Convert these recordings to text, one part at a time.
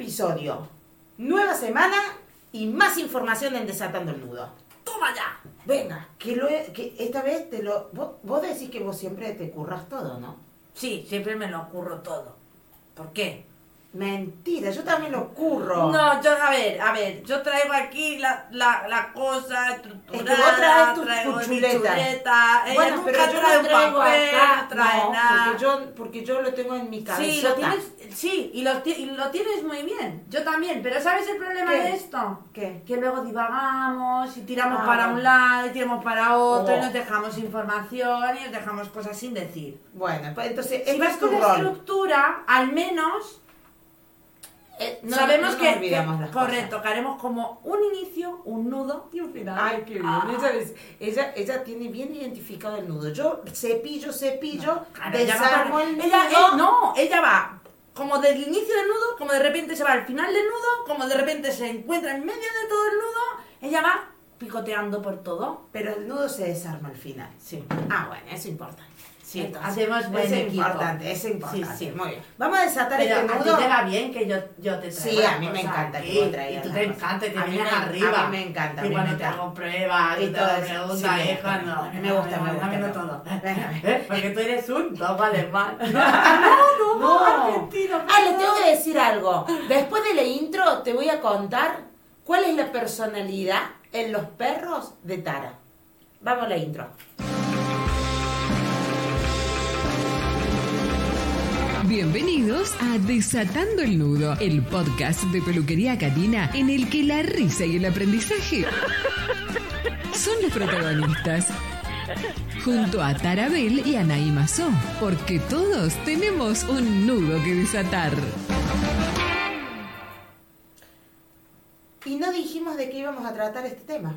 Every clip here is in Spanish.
episodio, nueva semana y más información en Desatando el Nudo. ¡Toma ya! Venga, que, lo que esta vez te lo... Vos, vos decís que vos siempre te curras todo, ¿no? Sí, siempre me lo ocurro todo. ¿Por qué? Mentira, yo también lo curro. No, yo, a ver, a ver, yo traigo aquí la, la, la cosa Es que estructurada, vos traes tu- traigo tu chuleta. chuleta, ella bueno, nunca pero yo trae un traigo papel, acá, no trae no, nada. porque yo, porque yo lo tengo en mi cabeza. Sí, lo tienes, sí, y lo, y lo tienes muy bien. Yo también, pero ¿sabes el problema ¿Qué? de esto? ¿Qué? Que luego divagamos y tiramos Ah, para un lado y tiramos para otro Oh. y nos dejamos información y nos dejamos cosas sin decir. Bueno, pues entonces, Si vas con la estructura, al menos Eh, no- sabemos no que, nos olvidamos que- las cosas. correcto, que haremos como un inicio, un nudo y un final. Ay, qué bien. Ah. Ella, es- ella, ella tiene bien identificado el nudo. Yo cepillo, cepillo, ella va desarmo el ella, nudo. eh, no, ella va como del inicio del nudo, como de repente se va al final del nudo, como de repente se encuentra en medio de todo el nudo, ella va picoteando por todo. Pero el nudo se desarma al final. Sí. Ah, bueno, eso es importante. Sí, Entonces, hacemos buen es equipo. importante, es importante. Sí, sí. Muy bien. Vamos a desatar Pero este a ti nudo. te va bien que yo, yo te traiga Sí, a mí me encanta aquí, que vos traigas Y tú te encanta y te A vienes me- arriba. a mí me encanta, a Y cuando me te hago pruebas Y todo eso, sí, me es gusta. cuando... A mí me gusta, me gusta dámelo todo. Venga. ¿Eh? Porque tú eres un top alemán. No, no, No. argentino. Ah, les tengo que decir algo. Después de la intro te voy a contar cuál es la personalidad en los perros de Tara. Vamos a la intro. Bienvenidos a Desatando el Nudo, el podcast de peluquería canina en el que la risa y el aprendizaje son los protagonistas. Junto a Tarabel y Anaí Mazó, porque todos tenemos un nudo que desatar. Y no dijimos de qué íbamos a tratar este tema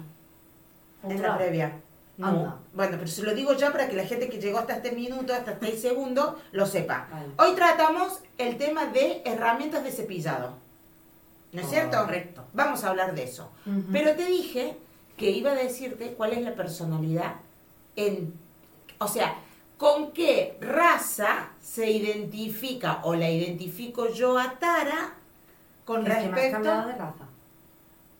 en la previa. No. Anda. Bueno, pero se lo digo ya para que la gente que llegó hasta este minuto, hasta este segundo, lo sepa. Vale. Hoy tratamos el tema de herramientas de cepillado. ¿No es cierto? Correcto. Vamos a hablar de eso. Pero te dije que iba a decirte cuál es la personalidad en... O sea, con qué raza se identifica o la identifico yo a Tara con Es que me has respecto cambiado de raza.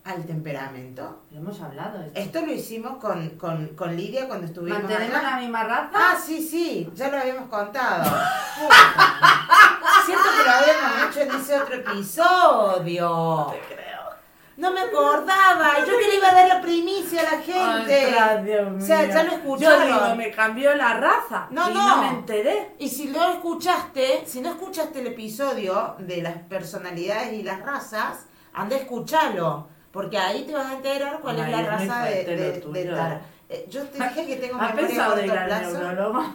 Al temperamento. Lo hemos hablado. esto. Esto lo hicimos con, con, con Lidia cuando estuvimos ¿Mantenemos acá. la misma raza? Ah, sí, sí, ya lo habíamos contado. Siento que lo habíamos hecho en ese otro episodio. te creo. No me acordaba. Yo que le iba a dar la primicia a la gente. Ostras, Dios mío. O sea, ya lo Yo escucharon. digo, me cambió la raza. No, y no. no me enteré. Y si no escuchaste, si no escuchaste el episodio de las personalidades y las razas, anda a escucharlo. Porque ahí te vas a enterar cuál es la es raza de, de, de Tara. eh. Eh, Yo te dije que tengo ¿Has memoria a corto plazo.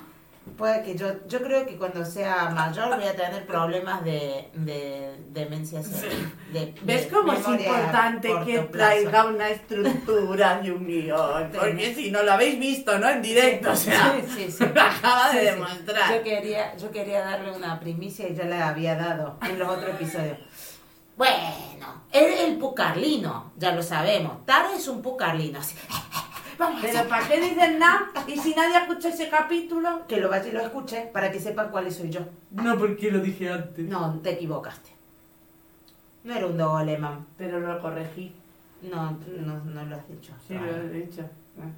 Puede que yo, yo creo que cuando sea mayor voy a tener problemas de, de demencia de- ¿Ves de cómo es importante que plazo? traiga una estructura y un guion? Porque si no lo habéis visto, ¿no? En directo, o sea, Sí, sí, sí. lo acaba de Sí, sí. demostrar. Yo quería, yo quería darle una primicia y ya la había dado en los otros episodios. Bueno, es el pucarlino, ya lo sabemos. Tara es un pucarlino. así. Vamos a Pero ¿para qué dicen nada? ¿Y si nadie escucha ese capítulo? que lo vaya y lo escuche para que sepan cuál soy yo. No, porque lo dije antes. No, te equivocaste. No era un dogo alemán. Pero lo corregí. No, no, no lo has dicho. Sí, lo he dicho.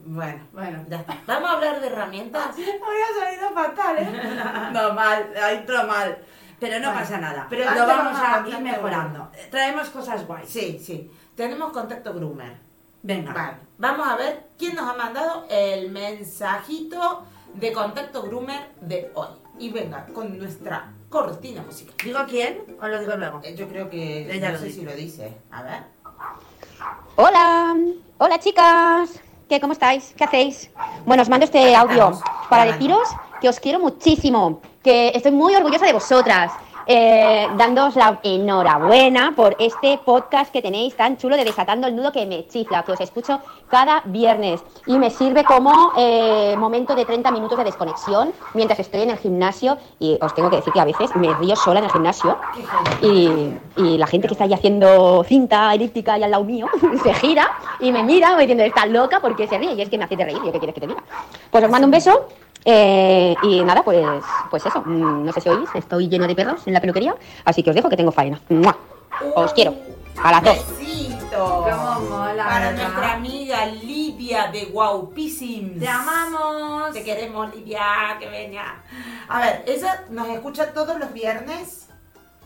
Bueno, Bueno. ya está. Vamos a hablar de herramientas. Había salido fatal, ¿eh? No, mal, ha entrado mal. Pero no pasa nada. pero lo vamos a ir mejorando. Traemos cosas guays. Sí, sí. Tenemos contacto groomer. Venga. Vale. Vamos a ver quién nos ha mandado el mensajito de contacto groomer de hoy. Y venga, con nuestra cortina musical. ¿Digo quién o lo digo luego? Eh, Yo creo que Ella no lo sé dice. si lo dice. A ver. Hola, hola chicas, ¿qué cómo estáis? ¿Qué hacéis? Bueno, os mando este audio para deciros que os quiero muchísimo, que estoy muy orgullosa de vosotras, eh, dándoos la enhorabuena por este podcast que tenéis tan chulo de Desatando el Nudo que me chifla, que os escucho cada viernes. Y me sirve como eh, momento de 30 minutos de desconexión mientras estoy en el gimnasio y os tengo que decir que a veces me río sola en el gimnasio y, la gente que está ahí haciendo cinta elíptica y al lado mío se gira y me mira como diciendo, está loca porque se ríe y es que me hace de reír, ¿yo qué quieres que te diga? Pues os mando un beso eh, y nada, pues, pues eso, mm, no sé si oís, estoy lleno de perros en la peluquería, así que os dejo que tengo faena. ¡Mua! Os quiero. A las dos. Mola, Para ¿verdad? nuestra amiga Lidia de Guaupissims. ¡Te amamos! Te queremos, Lidia, que venga. A ver, ella nos escucha todos los viernes.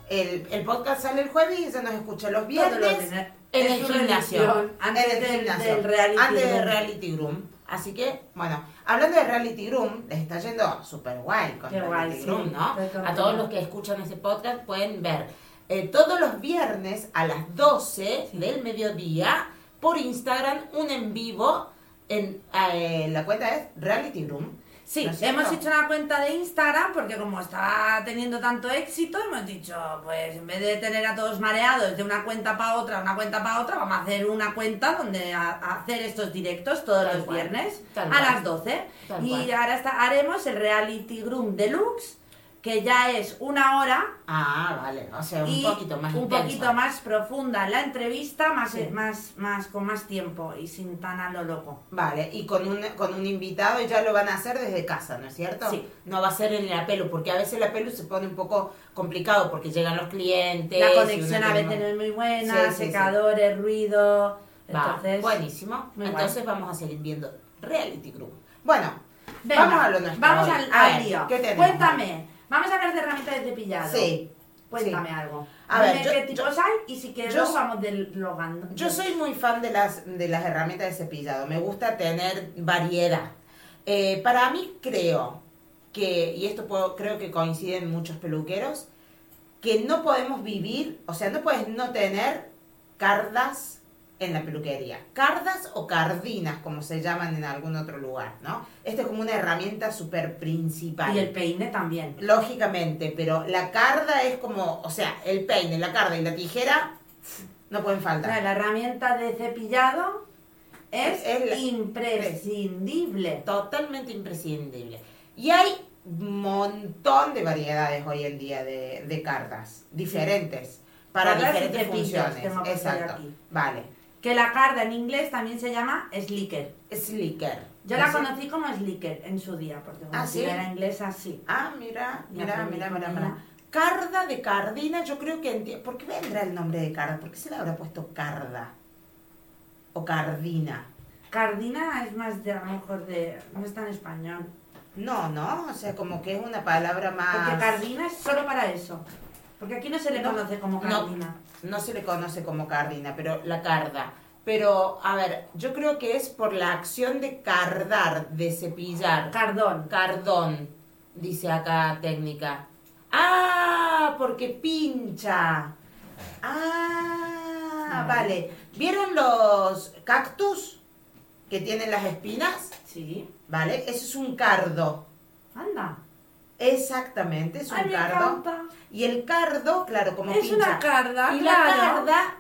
El, el podcast sale el jueves y ella nos escucha los viernes los en el gimnasio. antes en el del- reality Antes del room. reality room. Así que, bueno, hablando de reality room, les está yendo súper guay con Qué reality guay, sí. room, ¿no? A todos los que escuchan este podcast pueden ver eh, todos los viernes a las 12 del mediodía por Instagram un en vivo en eh, la cuenta es Reality Room. Sí, hemos hecho una cuenta de Instagram porque como está teniendo tanto éxito, hemos dicho, pues en vez de tener a todos mareados de una cuenta para otra, una cuenta para otra, vamos a hacer una cuenta donde a, a hacer estos directos todos Tal los cual, viernes tal a cual. las 12. Tal y cual. ahora está, haremos el Reality Room Deluxe, que ya es una hora Ah, vale, o sea, un poquito más un poquito más profunda la entrevista, más, Sí. más, más con más tiempo y sin tan a lo loco. Vale, y con un, con un invitado ya lo van a hacer desde casa, ¿no es cierto? Sí. No va a ser en la pelu, porque a veces la pelu se pone un poco complicado porque llegan los clientes. La conexión a veces no es muy buena, Sí, secadores, ruido. Va, Entonces, buenísimo. Entonces vamos a seguir viendo Reality Group. Bueno, Venga, vamos a lo nuestro. Vamos hoy. al, A al ver, lío. Cuéntame. Vamos a hablar de herramientas de cepillado. Sí. Cuéntame sí. algo. A ver, yo- qué tipos hay y si quieres luego vamos dialogando. Yo soy muy fan de las, de las herramientas de cepillado. Me gusta tener variedad. Eh, para mí creo que, y esto puedo- creo que coinciden muchos peluqueros, que no podemos vivir, o sea, no puedes no tener cardas en la peluquería. Cardas o cardinas, como se llaman en algún otro lugar, ¿no? Esta es como una herramienta súper principal. Y el peine también. Lógicamente, pero la carda es como, o sea, el peine, la carda y la tijera no pueden faltar. La, la herramienta de cepillado es, imprescindible. Totalmente imprescindible. Y hay un montón de variedades hoy en día de, de cartas, diferentes, para Cardas diferentes funciones. Exacto. Vale. Que la carda en inglés también se llama slicker. Slicker. Yo la conocí como slicker en su día, porque ¿Ah, sí? era inglesa, sí. Ah, mira, mira, mira, mira, mira. Carda de cardina, yo creo que enti- ¿Por qué vendrá el nombre de carda? ¿Por qué se le habrá puesto carda? O cardina. Cardina es más de a lo mejor de. no está en español. No, no, o sea, como que es una palabra más... Porque cardina es solo para eso. Porque aquí no se le No, conoce como no. cardina. no se le conoce como cardina, pero la carda. Pero, a ver, yo creo que es por la acción de cardar, de cepillar. Cardón. Cardón, dice acá técnica. Ah, porque pincha. Ah, vale. ¿Vieron los cactus que tienen las espinas? Sí. Vale, eso es un cardo. Anda. Exactamente, es un Ay, cardo. Y el cardo, claro, como Es pincha. una carda, Y claro. la carda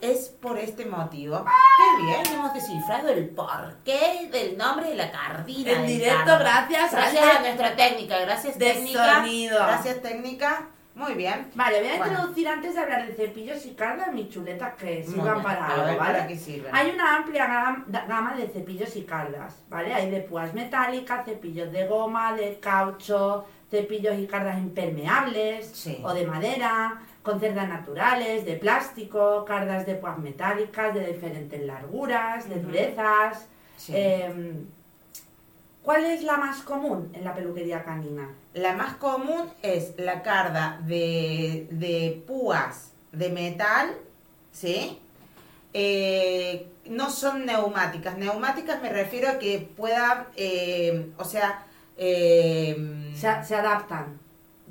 es por este motivo. Qué bien, hemos descifrado el porqué del nombre de la cardina. En directo, cardo. gracias Gracias a nuestra técnica, gracias de técnica. sonido. Gracias técnica. Muy bien. Vale, voy a Bueno. introducir antes de hablar de cepillos y cardas mis chuletas que sirvan para algo, ver, ¿vale? ¿para qué sirven? Hay una amplia gama de cepillos y cardas, ¿vale? Hay de púas metálicas, cepillos de goma, de caucho, cepillos y cardas impermeables Sí. o de madera, con cerdas naturales, de plástico, cardas de púas metálicas de diferentes larguras, de durezas. Sí. Em, ¿Cuál es la más común en la peluquería canina? La más común es la carda de, de púas de metal, ¿sí? Eh, no son neumáticas. Neumáticas me refiero a que pueda, eh, o sea... eh, Se, se adaptan,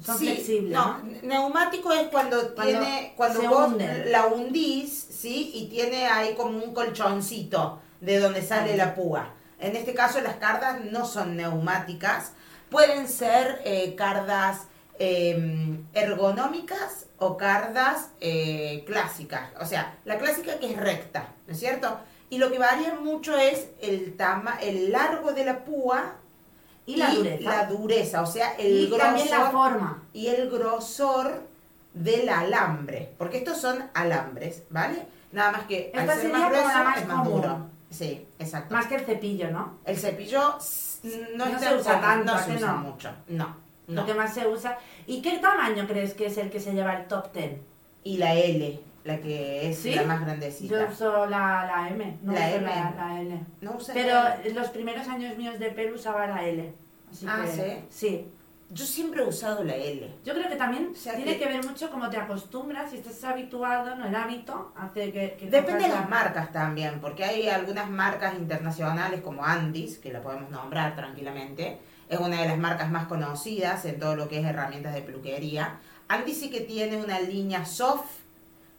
son sí, flexibles, No, ¿no? neumático es cuando, Cuando tiene, cuando vos la hundís, ¿sí? Y tiene ahí como un colchoncito de donde sale la púa. En este caso las cardas no son neumáticas, pueden ser eh, cardas eh, ergonómicas o cardas eh, clásicas. O sea, la clásica que es recta, ¿no es cierto? Y lo que varía mucho es el, tama el largo de la púa Y la dureza. la dureza, o sea, el y también la grosor forma. y el grosor del alambre, porque estos son alambres, ¿vale? Nada más que al ser más grueso es más común. duro. Sí, exacto. Más que el cepillo, ¿no? El cepillo no, se usa tanto, no ¿a se usa no? mucho. No, Lo no. que más se usa. ¿Y qué tamaño crees que es el que se lleva el top 10? Y la L. la que es ¿Sí? la más Yo grandecita. uso la, la M, no La uso M. La, la L. ¿No usas Pero la- en los primeros años míos de pelo usaba la L. Así Ah, que, sí. Yo siempre he usado la L. Yo creo que también O sea, tiene que- que ver mucho cómo te acostumbras, si estás habituado, no el hábito, hace que... que Depende de las la- marcas también, porque hay algunas marcas internacionales como Andis, que la podemos nombrar tranquilamente, es una de las marcas más conocidas en todo lo que es herramientas de peluquería. Andis sí que tiene una línea soft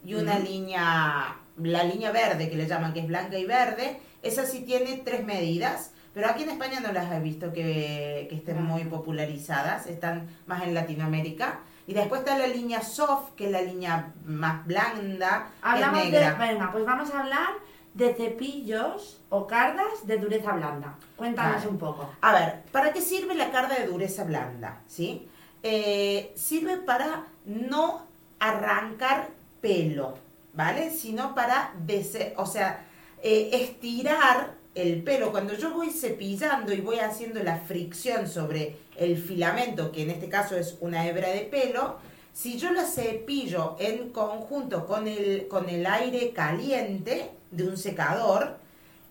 y una Ujú. línea, la línea verde que le llaman, que es blanca y verde. Esa sí tiene tres medidas, pero aquí en España no las he visto que, que estén Ah. muy popularizadas, están más en Latinoamérica. Y después está la línea soft, que es la línea más blanda, Hablamos es de... Venga, pues vamos a hablar de cepillos o cardas de dureza blanda. Cuéntanos Vale. un poco. A ver, ¿para qué sirve la carga de dureza blanda? ¿Sí? Eh, sirve para no arrancar pelo, ¿vale? Sino para, o sea, eh, estirar el pelo. Cuando yo voy cepillando y voy haciendo la fricción sobre el filamento, que en este caso es una hebra de pelo, si yo la cepillo en conjunto con el, con el aire caliente de un secador,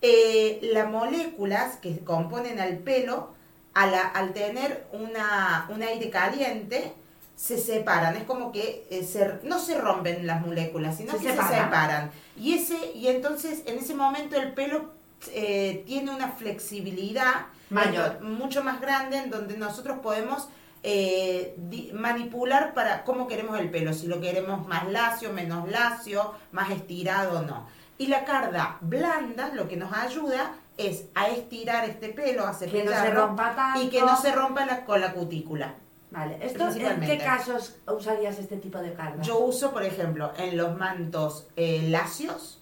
eh, las moléculas que componen al pelo, al tener una, un aire caliente, se separan. Es como que eh, se- no se rompen las moléculas, sino Se que se separan. separan. Y, ese, y entonces en ese momento el pelo eh, tiene una flexibilidad Mayor. mucho más grande en donde nosotros podemos eh, di- manipular para cómo queremos el pelo, si lo queremos más lacio, menos lacio, más estirado o no. Y la carda blanda lo que nos ayuda es a estirar este pelo, a Que no se rompa tanto. y que no se rompa la, con la cutícula. Vale, ¿esto en qué casos usarías este tipo de cargas? Yo uso, por ejemplo, en los mantos eh, lacios,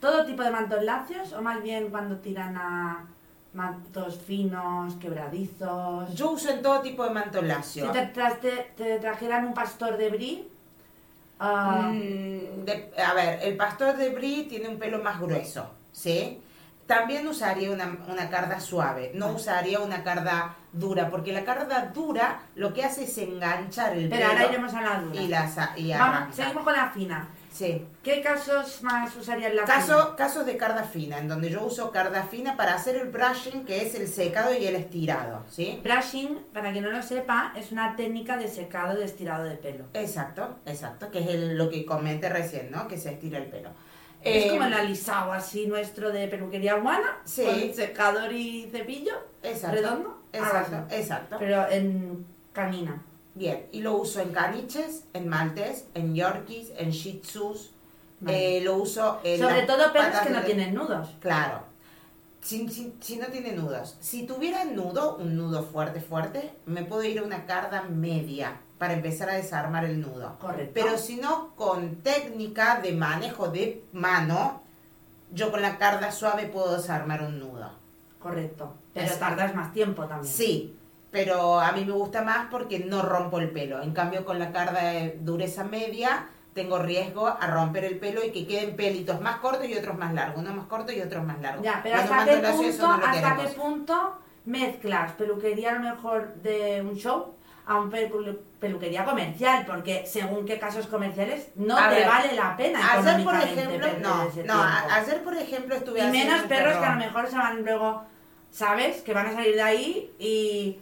¿Todo tipo de mantos lacios o más bien cuando tiran a mantos finos, quebradizos? yo uso en todo tipo de manto lacio. Si te, tras- te- te trajeran un pastor de brie, ah, Mm, de- a ver, el pastor de Brie tiene un pelo más grueso, ¿sí? También usaría una, una carda suave, no usaría una carda dura, porque la carda dura lo que hace es enganchar el pero ahora pelo iremos a la dura. y la y Vamos, seguimos con la fina. Sí. ¿Qué casos más usarías la Caso, casos de carda fina, en donde yo uso carda fina para hacer el brushing, que es el secado y el estirado, ¿sí? Brushing, para quien no lo sepa, es una técnica de secado de estirado de pelo. Exacto, exacto, que es el- lo que comenté recién, ¿no? Que se estira el pelo. Es Eh, como el alisado así nuestro de peluquería humana, Sí. con secador y cepillo, exacto, redondo, Exacto, algo así. exacto. pero en canina. Bien, y lo uso en caniches, en maltés, en yorkies, en shih tzus. Vale. eh, lo uso en Sobre todo patas que no de- tienen nudos. Claro. Si, si- si no tiene nudos. Si tuviera nudo, un nudo fuerte, fuerte, me puedo ir a una carda media para empezar a desarmar el nudo. Correcto. Pero si no, con técnica de manejo de mano, yo con la carda suave puedo desarmar un nudo. Correcto. Pero Exacto. tardas más tiempo también. Sí, pero a mí me gusta más porque no rompo el pelo. En cambio, con la carda de dureza media, tengo riesgo a romper el pelo y que queden pelitos más cortos y otros más largos. Unos más cortos y otros más largos. Ya, pero ¿hasta qué, punto, no ¿hasta qué punto mezclas peluquería a lo mejor de un show a un pelu- peluquería comercial? Porque según qué casos comerciales no A te ver, vale la pena Ayer, por ejemplo, no, no, ayer, por ejemplo, estuve Y menos perros que a lo mejor se van luego, ¿sabes? Que van a salir de ahí y,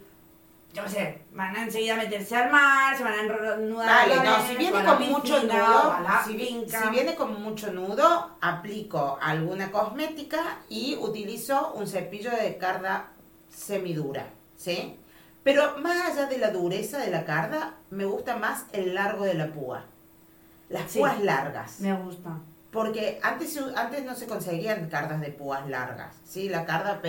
yo qué sé, van a enseguida meterse al mar, se van a enrudar Vale, no, si viene con mucho piscina, nudo, si, viene con mucho nudo, aplico alguna cosmética y utilizo un cepillo de carda semidura, ¿sí? Pero más allá de la dureza de la carda, me gusta más el largo de la púa. Las Sí. púas largas. Me gusta. Porque antes, antes no se conseguían cardas de púas largas, ¿sí? La carda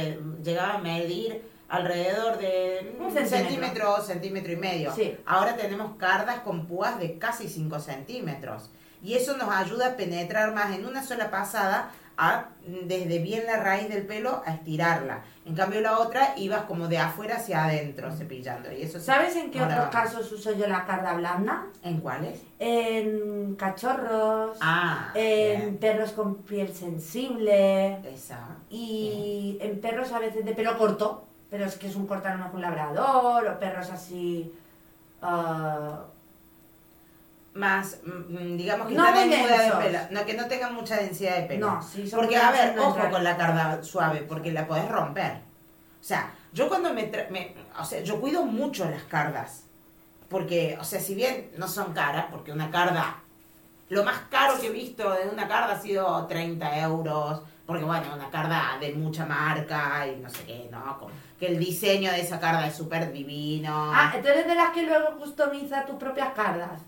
llegaba a medir alrededor de Un un centímetro. centímetro, centímetro y medio. Sí. Ahora tenemos cardas con púas de casi 5 centímetros. Y eso nos ayuda a penetrar más en una sola pasada, a, desde bien la raíz del pelo, a estirarla. En cambio la otra ibas como de afuera hacia adentro cepillando. Y eso se- ¿Sabes en qué otros casos uso yo la carda blanda? ¿En cuáles? En cachorros, Ah, en bien. perros con piel sensible Esa. y en perros a veces de pelo corto, pero es que es un corto a lo mejor un labrador o perros así... ah, más, mm, digamos que No muy de pelo, no, que no tengan mucha densidad de pelo. No, sí, son Porque, a ver, ojo no con la carda suave, porque la podés romper. O sea, yo cuando me, me- o sea, yo cuido mucho las cardas. Porque, o sea, si bien no son caras, porque una carda, lo más caro que he visto de una carda ha sido 30 euros, porque bueno, una carda de mucha marca y no sé qué, ¿no? Que el diseño de esa carda es súper divino. Ah, eres de las que luego customiza tus propias cardas.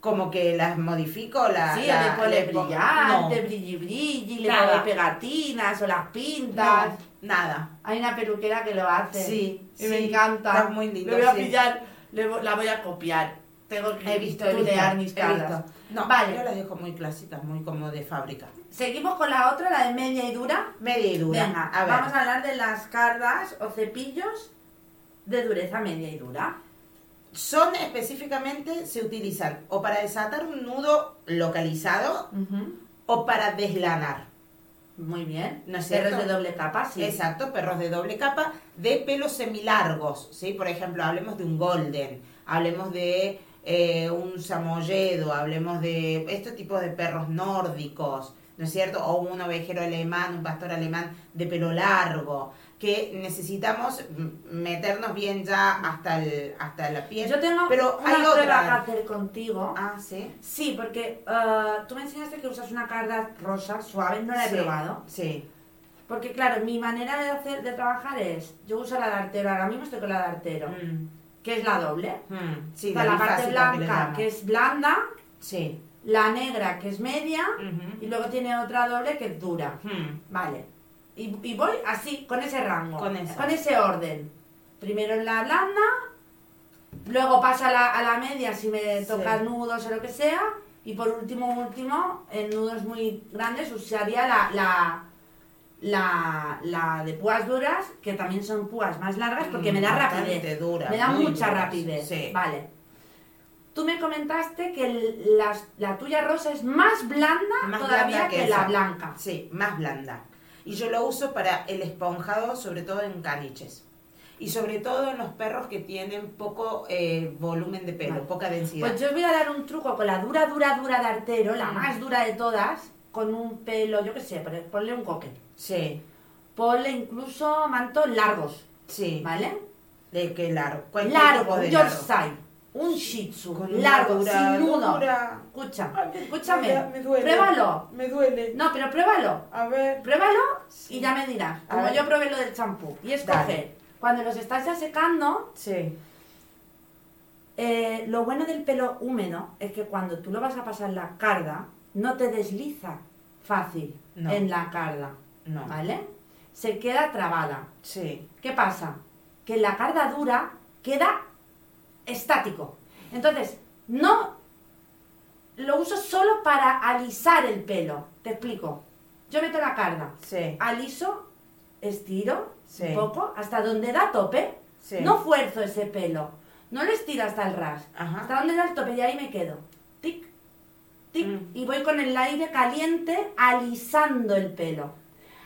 Como que las modifico, la, sí, la- le pone brillante, no, brilli brilli, le pone pegatinas o las pintas. no, nada. Hay una peluquera que lo hace. Sí, Y me sí, encanta. está muy lindo, Le voy a sí. pillar, le la voy a copiar. Tengo que He visto, he cardas. visto. No, Vale. yo las dejo muy clásicas, muy como de fábrica. Seguimos con la otra, la de media y dura. Media y dura. Venga, a ver. vamos a hablar de las cardas o cepillos de dureza media y dura. Son específicamente, se utilizan o para desatar un nudo localizado o para deslanar. Muy bien. ¿No es Perros cierto? de doble capa, sí. Exacto, perros de doble capa, de pelos semilargos, ¿sí? Por ejemplo, hablemos de un golden, hablemos de eh, un samoyedo, hablemos de este tipo de perros nórdicos, ¿no es cierto? O un ovejero alemán, un pastor alemán de pelo largo, que necesitamos meternos bien ya hasta, el, hasta la piel. Yo tengo pero una hay otra. que hacer contigo. Ah, sí. Sí, porque eh, tú me enseñaste que usas una carda rosa suave, no la he Sí, probado. Sí. Porque claro, mi manera de hacer de trabajar es, yo uso la de artero, ahora mismo estoy con la de artero, Mm, que es la doble. mm, sí, la parte que blanca, que es blanda, Sí. la negra, que es media, y luego tiene otra doble que es dura. Mm. Vale. Y, y voy así, con ese rango, Con eso. ese orden. Primero en la blanda, luego paso a la, a la media si me Sí. toca nudos o lo que sea, y por último, último, en nudos muy grandes usaría la, la, la, la de púas duras, que también son púas más largas porque Mm, me da bastante rapidez. dura, me da mucha duras, rapidez. sí. Vale. Tú me comentaste que el- la, la tuya rosa es más blanda Más todavía blanda que, que la blanca. Sí, más blanda. Y yo lo uso para el esponjado, sobre todo en caniches. Y sobre todo en los perros que tienen poco eh, volumen de pelo, Vale. poca densidad. Pues yo os voy a dar un truco con la dura, dura, dura de artero, la Mm. más dura de todas, con un pelo, yo qué sé, ponle un coque. Sí, Ponle incluso mantos largos, sí. ¿vale? ¿De qué largo? ¿Cuál Largo, un de largo? Yorkshire, un shih tzu, Con largo, dura- sin nudo. dura. Escucha, Ay, me- escúchame, me duele. pruébalo. Me duele. No, pero pruébalo. A ver. Pruébalo Sí. y ya me dirás, A como ver. yo probé lo del champú. Y es Dale. coger, cuando los estás ya secando, Sí. Eh, lo bueno del pelo húmedo es que cuando tú lo vas a pasar la carda, no te desliza fácil No. en la carda, No. ¿vale? Se queda trabada. Sí. ¿Qué pasa? Que la carda dura queda estático. Entonces, no lo uso solo para alisar el pelo. Te explico. Yo meto la carda, Sí. aliso, estiro Sí. un poco hasta donde da tope. Sí. No fuerzo ese pelo. No lo estiro hasta el ras. Ajá. Hasta donde da el tope y ahí me quedo. Tic. Mm. Y voy con el aire caliente alisando el pelo.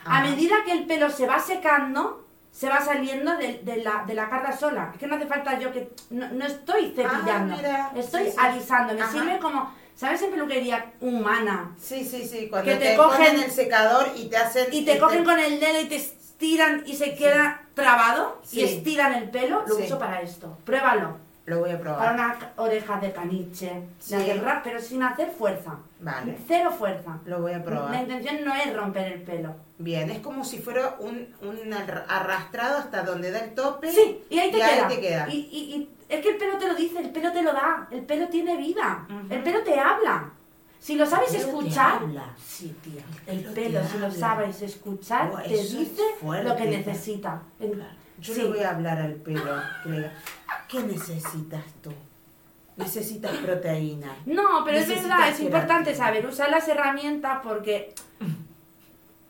A medida que el pelo se va secando, se va saliendo de, de la, de la carga sola. Es que no hace falta yo que... No, no estoy cepillando. Ah, mira. Estoy Sí, sí. alisando. Me Ajá. sirve como... ¿Sabes en peluquería humana? Sí, sí, sí. Cuando Que te, te cogen el secador y te hacen. Y te cogen con el dedo y te estiran y se queda trabado y estiran el pelo. Lo uso para esto. Pruébalo. Lo voy a Para probar. una ca- oreja de caniche, Sí. de rap, pero sin hacer fuerza. Vale. Cero fuerza. Lo voy a La probar. intención no es romper el pelo. Bien, es como si fuera un, un ar- arrastrado hasta donde da el tope. Sí, y ahí te y ahí queda. te queda. Y, y- y es que el pelo te lo dice, el pelo te lo da, el pelo tiene vida, el pelo te habla. Si lo sabes escuchar, sí, tía, El el pelo si lo sabes escuchar, te dice lo que necesita. En- Yo sí. le voy a hablar al pelo. ¿Qué necesitas tú? Necesitas proteína. No, pero es verdad, es importante saber usar las herramientas porque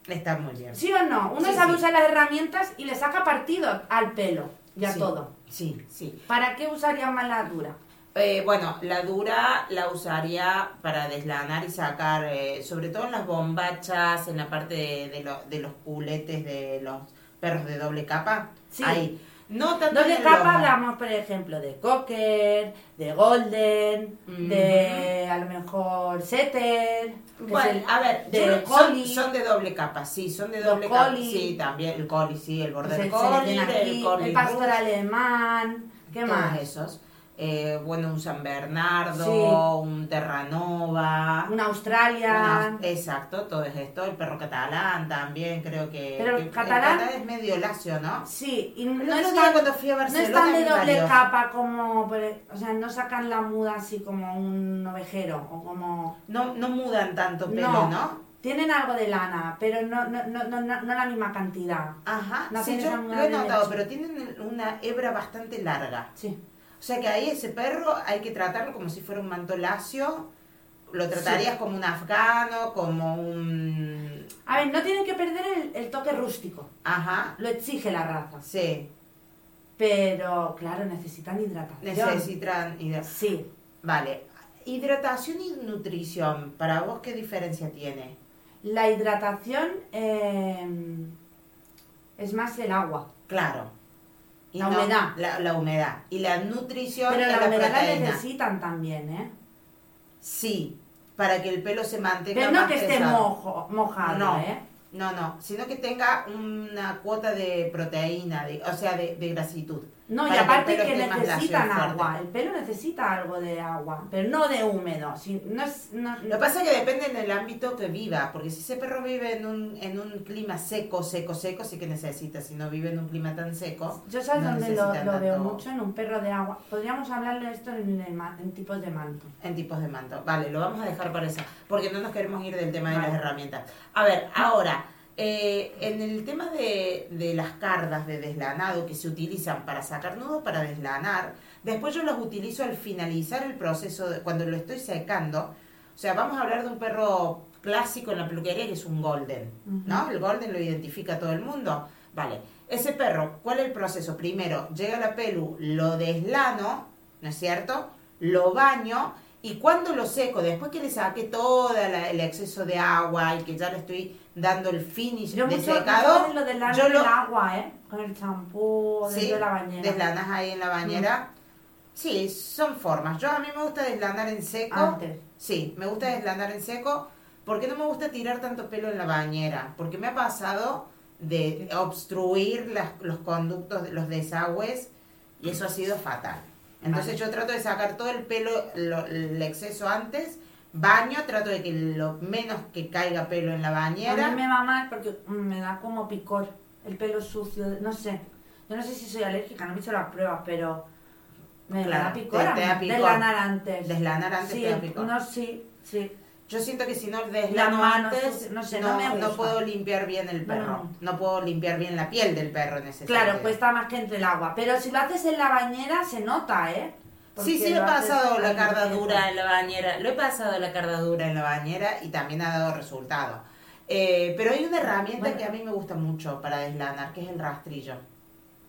Está muy bien. ¿Sí o no? Uno Sí, sabe sí. usar las herramientas y le saca partido al pelo y a todo. Sí, sí. ¿Para qué usaría más la dura? Eh, bueno, la dura la usaría para deslanar y sacar, eh, sobre todo en las bombachas, en la parte de, de lo- de los culetes de los perros de doble capa. Sí. Ahí. No tanto Doble el capa lomo. hablamos, por ejemplo, de cocker, de golden, de a lo mejor setter, Bueno, el- a ver, de yo- son, de doble capa, sí, son de doble capa. Sí, también el collie, sí, el pues border el collie, el collie el pastor alemán, ¿qué todos más? esos. Eh, bueno, un San Bernardo, Sí. un Terranova. Una- exacto, todo es esto. El perro catalán también, creo que. Pero que- catalán- es medio lacio, ¿no? Sí, y no es tan, cuando fui a no Barcelona. es tan de doble capa como, e- o sea, no sacan la muda así como un ovejero o como... No, no mudan tanto pelo, No. ¿no? Tienen algo de lana, pero no, no, no, no, no, no la misma cantidad. Ajá, No sí, yo lo he notado, pero tienen una hebra bastante larga. Sí. O sea que ahí ese perro hay que tratarlo como si fuera un manto lacio. Lo tratarías como un afgano, como un... A ver, no tienen que perder el, el toque rústico. Ajá, Lo exige la raza. sí. Pero, claro, necesitan hidratación. Necesitan... hidra- Sí. Vale, hidratación y nutrición, ¿para vos qué diferencia tiene? La hidratación eh, es más el agua. Claro. Y La humedad. La, la humedad. Y la nutrición Pero la humedad la necesitan también, ¿eh? Sí, para que el pelo se mantenga Pero no más que esté mojo, mojado, No. ¿eh? No, no, sino que tenga una cuota de proteína, de, o sea, de, de grasitud. No, y Para que aparte que, necesitan agua. El pelo necesita algo de agua, pero no de húmedo. Si, no es, no- Lo que pasa es que depende del ámbito que viva, porque si ese perro vive en un, en un clima seco, seco, seco, sí que necesita. Si no vive en un clima tan seco, Yo sabes no dónde lo, veo mucho en un perro de agua. Podríamos hablarle de esto en, el en tipos de manto. En tipos de manto. Vale, lo vamos a dejar por eso, porque no nos queremos ir del tema de las herramientas. A ver, ahora, eh, en el tema de, de las cardas de deslanado que se utilizan para sacar nudos, para deslanar, después yo las utilizo al finalizar el proceso, de, cuando lo estoy secando. O sea, vamos a hablar de un perro clásico en la peluquería que es un golden, ¿no? El golden lo identifica todo el mundo. Vale, ese perro, ¿cuál es el proceso? Primero, llega la pelu, lo deslano, ¿no es cierto? Lo baño y cuando lo seco, después que le saqué todo el exceso de agua y que ya le estoy dando el finish Yo de mucho secado, lo del yo lo- agua, ¿eh? Con el champú o Sí, dentro de la bañera. deslanas ahí en la bañera. Sí, son formas. Yo a mí me gusta deslanar en seco. Antes. Sí, me gusta deslanar en seco porque no me gusta tirar tanto pelo en la bañera. Porque me ha pasado de obstruir las- los conductos, los desagües y eso ha sido fatal. Entonces Vale. yo trato de sacar todo el pelo, lo- el exceso antes, baño, trato de que lo menos que caiga pelo en la A bañera. mí me va mal porque me da como picor. El pelo sucio, no sé. Yo no sé si soy alérgica, no me he hecho las pruebas, pero me Claro, da picor. te- a te da picor. Deslanar antes. Deslanar antes sí, te da picor. No, sí, sí. Yo siento que si no manos, antes, no sé, no, no me no puedo limpiar bien el perro. No. Puedo limpiar bien la piel del perro en ese Claro, sentido. cuesta más que entre el agua. Pero si lo haces en la bañera, se nota, ¿eh? Porque Sí, sí, he pasado la cardadura en la bañera. Lo he pasado la cardadura en la bañera y también ha dado resultado. Eh, pero hay una herramienta Bueno. que a mí me gusta mucho para deslanar, que es el rastrillo.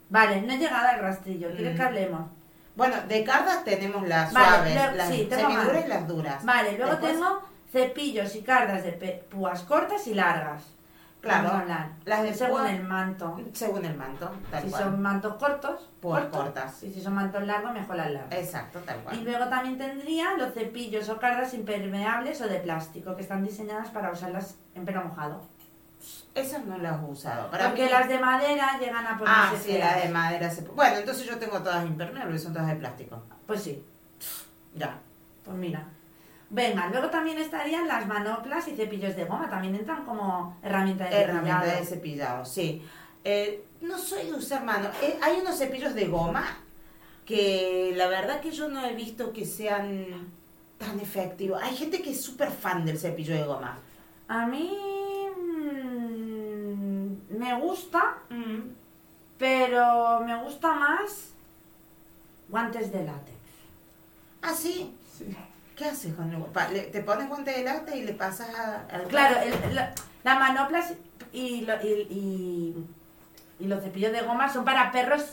Vale, no he llegado al rastrillo. ¿Quieres Mm. que hablemos? Bueno, de cardas tenemos las Vale, suaves, las sí, semiduras y las duras. Vale, luego Después, tengo cepillos y cardas de púas cortas y largas. Claro, las de Según el manto. Según el manto, tal Si cual. son mantos cortos, Púas cortos. cortas. Y si son mantos largos, mejor las largas. Exacto, tal Y cual. luego también tendría los cepillos o cardas impermeables o de plástico, que están diseñadas para usarlas en pelo mojado. Esas no las he usado. Para Porque mí- las de madera llegan a ponerse Ah, sí, feas. las de madera. Se... Bueno, entonces yo tengo todas impermeables, son todas de plástico. Pues sí, Ya. pues mira. Venga, luego también estarían las manoplas y cepillos de goma, también entran como herramienta de Herramienta cepillado. de cepillado, sí. Eh, no soy de usar mano. Eh, hay unos cepillos de goma que la verdad que yo no he visto que sean tan efectivos. Hay gente que es súper fan del cepillo de goma. A mí mm, me gusta, pero me gusta más guantes de látex. ¿Ah, sí? ¿Qué haces con el le- Te pones guante de lata y le pasas a- al... Claro, el- la, la manopla y, lo- y- y- y los cepillos de goma son para perros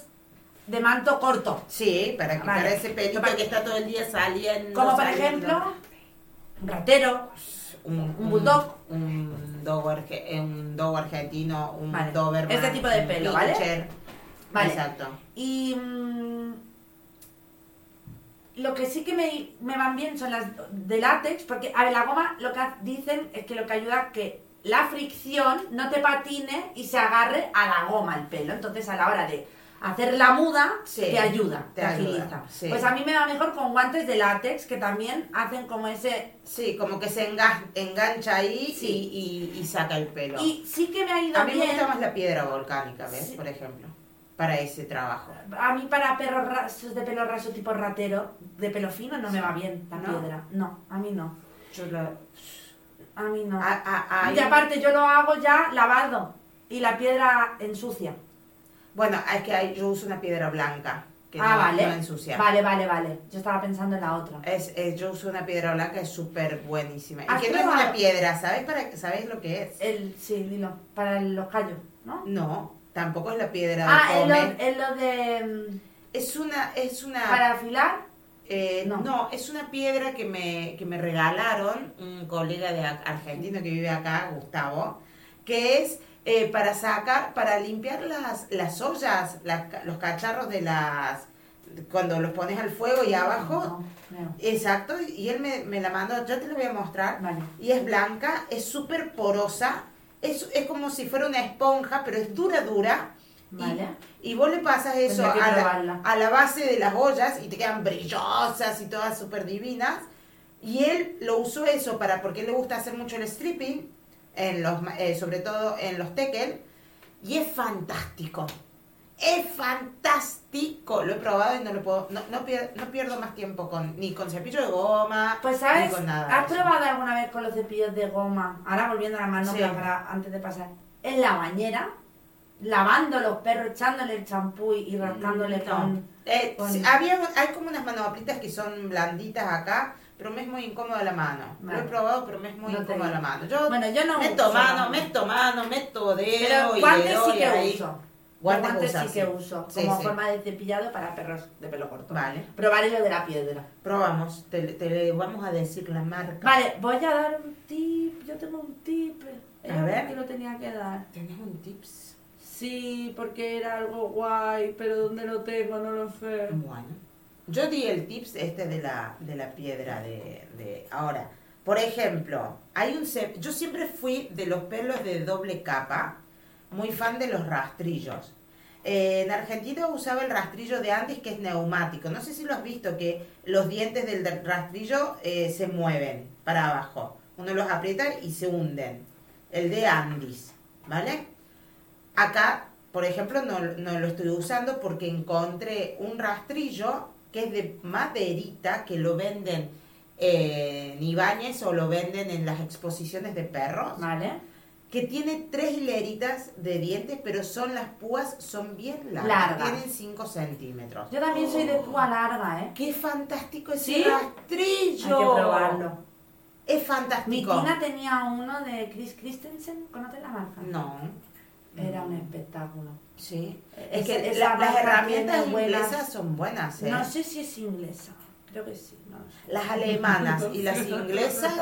de manto corto. Sí, para quitar Vale. ese pelito Para- que está todo el día saliendo. Como por saliendo. ejemplo, un ratero. un, un bulldog. un dogo, arge- un dogo argentino, un Vale, doberman, este tipo de pelo. Vale. Exacto. Y mm, lo que sí que me, me van bien son las de látex, porque, a ver, la goma lo que dicen es que lo que ayuda a que la fricción no te patine y se agarre a la goma el pelo. Entonces, a la hora de hacer la muda, Sí, te ayuda, te te, ayuda, agiliza. sí. Pues a mí me va mejor con guantes de látex que también hacen como ese... Sí, como que se enga- engancha ahí Sí. y, y- y saca el pelo. Y sí que me ha ido a mí me bien... gusta más la piedra volcánica, ¿ves? Por ejemplo, para ese trabajo. A mí para perros rasos de pelo raso tipo ratero, de pelo fino, no me va bien la ¿No? piedra. No, a mí no. Yo la... A mí no. a- a- y ahí- aparte yo lo hago ya lavado y la piedra ensucia. Bueno, es que hay- yo uso una piedra blanca que ah, no, vale. no ensucia. Vale, vale, vale. Yo estaba pensando en la otra. Es, es- yo uso una piedra blanca, es súper buenísima. Y ¿Has que no es una piedra, ¿sabes, para, ¿sabes lo que es? El, sí, dilo, para los callos, ¿no? No, tampoco es la piedra de Ah, come. en lo de... mm, Es una, es una... Para afilar. Eh, no. No. es una piedra que me, que me regalaron un colega de argentino que vive acá, Gustavo, que es eh, para sacar, para limpiar las, las ollas, las los cacharros de las, cuando los pones al fuego y abajo. No. Exacto, y él me, me la mandó, yo te la voy a mostrar. Vale. Y es blanca, es súper porosa, es, es como si fuera una esponja, pero es dura, dura. Y- Vale. Y, vos le pasas eso a la, a la base de las ollas y te quedan brillosas y todas súper divinas. Y él lo usó eso para, porque él le gusta hacer mucho el stripping, en los, eh, sobre todo en los tekel, y es fantástico. Es fantástico. Lo he probado y no lo puedo, no, no, pier- no pierdo más tiempo con, ni con cepillo de goma, Pues sabes, ni con nada. ¿has probado alguna vez con los cepillos de goma? Ahora volviendo a la mano Sí. para antes de pasar. En la bañera, lavando los perros, echándole el champú y y rascándole No. con... Eh, con- sí, había, hay como unas manoplitas que son blanditas acá, pero me es muy incómoda la mano. Lo he probado, pero me es muy No te digo. la mano. Yo, Bueno, yo no meto uso mano, mano. meto mano, meto dedo Pero y guantes le sí doy que ahí. uso. Guantes Guantes usas, sí que uso, Sí, como sí. forma de cepillado para perros de pelo corto. Vale. Probaré lo de la piedra. Probamos, te, te vamos a decir la marca. Vale, voy a dar un tip. Yo tengo un tip. Era A ver. que lo tenía que dar. ¿Tenés un tips? Sí, porque era algo guay, pero ¿dónde lo tengo? No lo sé. Bueno, yo di el tips este de la, de la piedra de, de... Ahora, por ejemplo, hay un... Yo siempre fui de los pelos de doble capa, muy fan de los rastrillos. Eh, en Argentina usaba el rastrillo de Andes que es neumático. No sé si lo has visto, que los dientes del de- rastrillo eh, se mueven para abajo. Uno los aprieta y se hunden. El de Andis, ¿vale? Acá, por ejemplo, no, no lo estoy usando porque encontré un rastrillo que es de maderita que lo venden eh, en Ibáñez o lo venden en las exposiciones de perros Vale. Que tiene tres hileritas de dientes, pero son las púas son bien largas, tienen 5 centímetros. Yo también soy de púa larga, ¿eh? ¡Qué fantástico ese ¿Sí? rastrillo! Hay que probarlo. Es Mi fantástico. Tina tenía uno de Chris Christensen, ¿conoces la marca? No. Era un espectáculo. Sí. Esa- Es que la- las herramientas buenas- inglesas son buenas, ¿eh? No sé si es inglesa. Creo que sí. No. Las alemanas y las inglesas,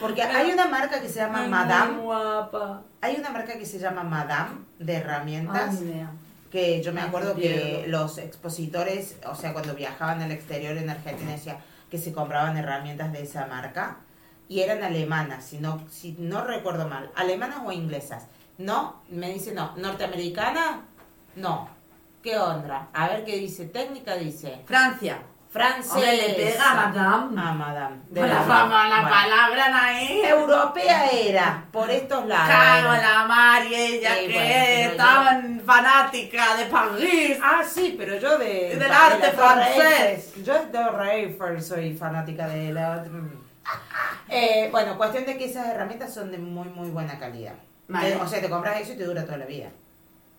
porque hay una marca que se llama Madame, Muy guapa. hay una marca que se llama Madame de herramientas. Que yo me Ay, acuerdo que los expositores, o sea, cuando viajaban al exterior en Argentina, decía que se compraban herramientas de esa marca y eran alemanas, si no, si no recuerdo mal, alemanas o inglesas. No, me dice no, norteamericana, no. ¿Qué onda? A ver qué dice, técnica dice, Francia. Hombre, le pega a Madame. A Madame. de la, fama, la Bueno. palabra ahí. Europea era, por estos lados. Cago en era. la mar y ella Sí, que bueno, yo- estaban fanática de París. Ah, sí, pero yo de... Del de arte francés. Yo de Eiffel soy fanática de la... mm. Eh, bueno, cuestión de que esas herramientas son de muy, muy buena calidad. Vale. O sea, te compras eso y te dura toda la vida.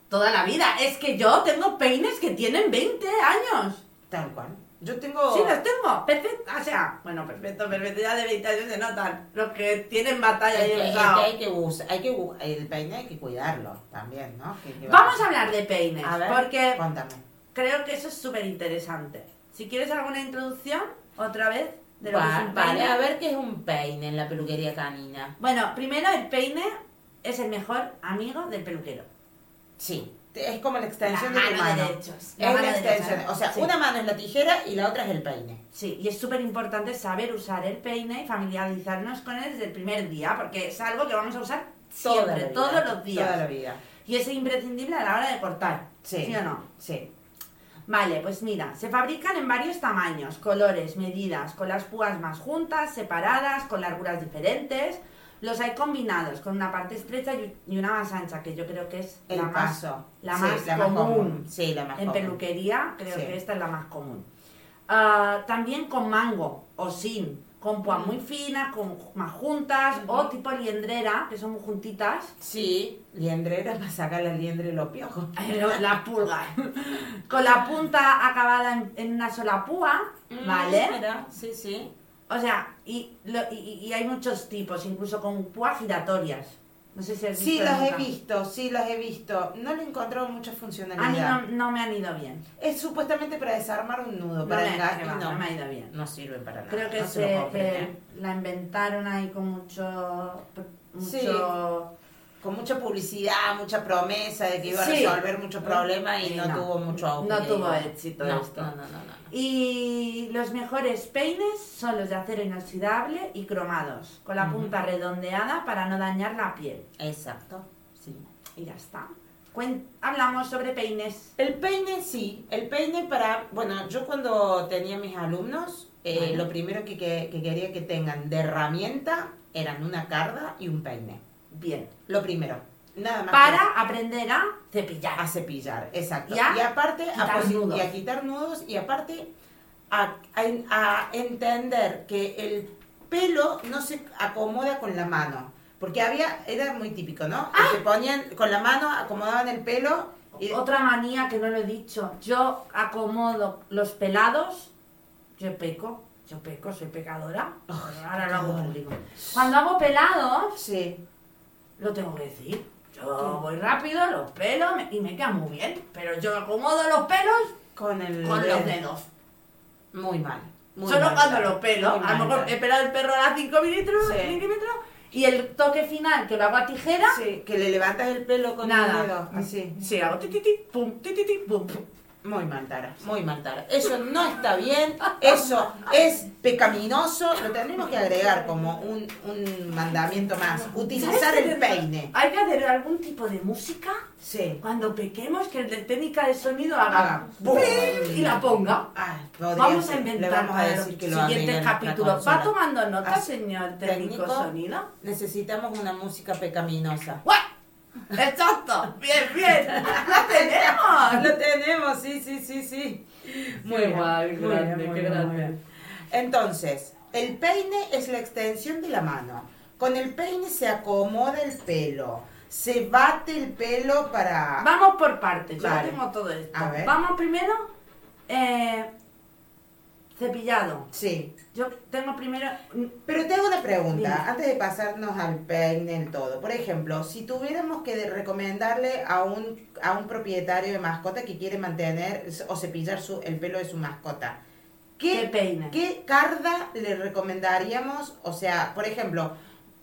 Toda la vida. Es que yo tengo peines que tienen 20 años. Tal cual. Yo tengo... Sí, los tengo. Perfecto. O sea, bueno, perfecto, perfecto. Ya de 20 años se notan. Los que tienen batalla Es y que, es que hay que usar, hay que el peine hay que cuidarlo también, ¿no? Que- que Vamos a hablar de peines. A ver, porque Cuéntame. creo que eso es súper interesante. Si quieres alguna introducción, otra vez, de lo que es un vale, peine. a ver qué es un peine en la peluquería canina. Bueno, primero el peine es el mejor amigo del peluquero. Sí, es como la extensión La de tu mano derechos, Es la una mano derecha, extensión. O sea, sí. una mano es la tijera y la otra es el peine. Sí, y es súper importante saber usar el peine y familiarizarnos con él desde el primer día, porque es algo que vamos a usar Toda siempre, la vida, todos los días. Toda la vida. Y es imprescindible a la hora de cortar. Sí. o no? Sí. Vale, pues mira, se fabrican en varios tamaños, colores, medidas, con las púas más juntas, separadas, con larguras diferentes. Los hay combinados, con una parte estrecha y y una más ancha, que yo creo que es El la más, la Sí, más la más común. Sí, la más En común. peluquería creo Sí. que esta es la más común. Ah, también con mango o sin, con púas muy finas, con más juntas, o tipo liendrera, que son muy juntitas. Sí, liendrera para sacar la liendre de los piojos. La pulga. con la punta acabada en, en una sola púa, ¿vale? Mm, Mira, sí, sí. O sea, y, lo- y, y hay muchos tipos, incluso con púas giratorias. No sé si has Sí, visto los he nunca. visto, sí, los he visto. No le he encontrado mucha A mí funcionalidad. no, no me han ido bien. Es supuestamente para desarmar un nudo, No para me, enga- que va, no, no me ha ido bien. no sirven para nada. Creo que no se lo se, que la inventaron ahí con mucho... Sí. Con mucha publicidad, mucha promesa de que iba a Sí. resolver muchos problemas y Y no, no. tuvo mucho auge. No tuvo éxito no, esto. No, no, no, no. Y los mejores peines son los de acero inoxidable y cromados, con la punta redondeada para no dañar la piel. Exacto, sí. Y ya está. Cuen- hablamos sobre peines. El peine, sí. El peine para... Bueno, yo cuando tenía mis alumnos, eh, lo primero que, que- que quería que tengan de herramienta eran una carda y un peine. Bien. Lo primero. Nada más. Para aprender a cepillar. a cepillar, exacto. Y a y aparte a, quitar nudos. y a quitar nudos y aparte a, a- a entender que el pelo no se acomoda con la mano. Porque había, era muy típico, ¿no? Ah. Que se ponían con la mano, acomodaban el pelo y Otra manía que no lo he dicho. Yo acomodo los pelados. Yo peco. Yo peco, soy pecadora. Ahora lo hago público. Cuando hago pelados, Sí, lo tengo que decir. Yo voy rápido, los pelos me- y me quedan muy bien. Pero yo acomodo los pelos con el con los dedos. Muy mal. muy Solo mal, cuando los pelos. Muy A lo mal, mejor he pelado el perro a 5 milímetros, Sí. milímetros, y el toque final que lo hago a tijera. Sí, que le levantas el pelo con el dedo, así. Sí, hago ti, ti, ti, pum, ti, ti, ti, pum, pum. Muy mal, Tara, muy mal, Tara. Eso no está bien, eso es pecaminoso, lo tendremos que agregar como un, un mandamiento más. Utilizar ¿Sabes qué el peine. Hay que hacer algún tipo de música Sí. cuando pequemos que el de técnica de sonido haga Haga ¡pum! ¡pum! y la ponga. Podría Vamos a inventar Le vamos a decir los que lo agregue siguientes en nuestra capítulos. consola. ¿Va tomando nota, señor técnico, Técnico. sonido? Necesitamos una música pecaminosa. ¡Guau! ¡Exacto! ¡Bien, bien! ¡Lo tenemos! Lo tenemos, sí, sí, sí, sí. Muy bien, guay, muy grande, bien, muy qué grande. bien. Entonces, el peine es la extensión de la mano. Con el peine se acomoda el pelo. Se bate el pelo para... Vamos por partes, yo Vale. tengo todo esto. A ver. Vamos primero, eh, cepillado. Sí. Yo tengo primero... mm, Pero te hago una pregunta, antes de pasarnos al peine en todo. Por ejemplo, si tuviéramos que recomendarle a un, a un propietario de mascota que quiere mantener o cepillar su, el pelo de su mascota, ¿Qué peine? ¿Qué carda le recomendaríamos? O sea, por ejemplo,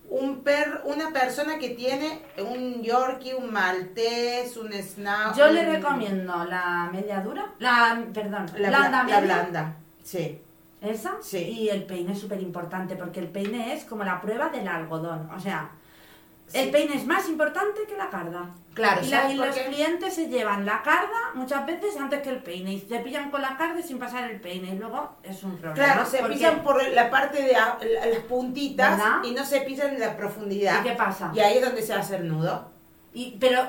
un per, una persona que tiene un Yorkie, un Maltés, un Snack. Yo le recomiendo la media dura, la, perdón, blanda la blanda. Sí. esa, Sí. y el peine es súper importante porque el peine es como la prueba del algodón, o sea, el peine es más importante que la carda. Claro, y, la- ¿sabes y los clientes se llevan la carda muchas veces antes que el peine y se pillan con la carda sin pasar el peine y luego es un problema. Claro, se pisan por la parte de a- la- las puntitas ¿Verdad? y no se pisan en la profundidad. ¿Y qué pasa? Y ahí es donde se hace el nudo. Y- pero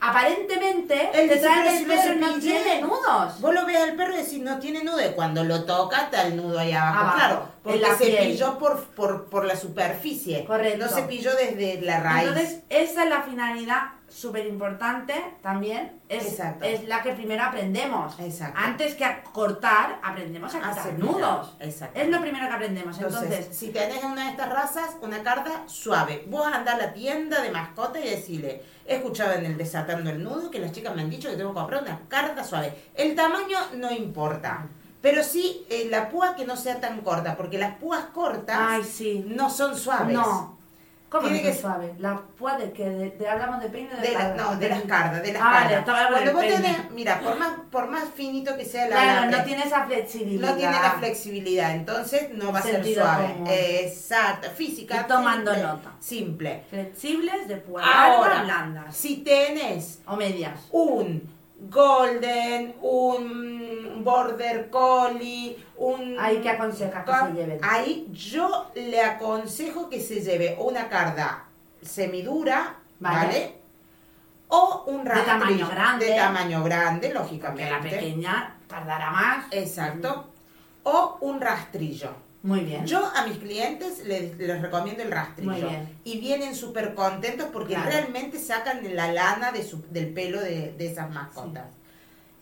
aparentemente te dice, traen "Pero el peso y no cepillé". tiene nudos. Vos lo ves al perro y decís, no tiene nudo, y cuando lo toca está el nudo ahí abajo. Abajo, claro, porque la se piel. pilló por, por, por la superficie. Correcto. No se pilló desde la raíz. Entonces, esa es la finalidad súper importante también. Es, es la que primero aprendemos. Exacto. Antes que a cortar, aprendemos a quitar cepillar. nudos. Exacto. Es lo primero que aprendemos. Entonces, Entonces, si tenés una de estas razas, una carta suave, vos andás a la tienda de mascota y decirle, he escuchado en el Desatando el Nudo que las chicas me han dicho que tengo que comprar una carta suave. El tamaño no importa, pero sí eh, la púa que no sea tan corta, porque las púas cortas ay, sí. no son suaves. No. ¿Cómo tiene que suave? La puede que de, de- hablamos de peine de, de la- no, de las cardas, de las Ah, vale, cardas. Cuando vos tenés, mira, por más, por más finito que sea el Claro, no tiene esa flexibilidad. no tiene la flexibilidad, entonces no va a ser suave. común. Exacto, física. Y tomando simple, nota. Simple. Flexibles de puerta. Ahora, blandas. si tenés O medias. un golden, un border collie, un... Ahí que aconsejas que se lleven. Ahí yo le aconsejo que se lleve una carda semidura, Vale. ¿vale? O un De rastrillo. tamaño grande. De tamaño grande, Porque lógicamente. la pequeña tardará más. Exacto. O un rastrillo. Muy bien. Yo a mis clientes les, les recomiendo el rastrillo. Muy bien. Y vienen súper contentos porque Claro. realmente sacan la lana de su- del pelo de, de esas mascotas.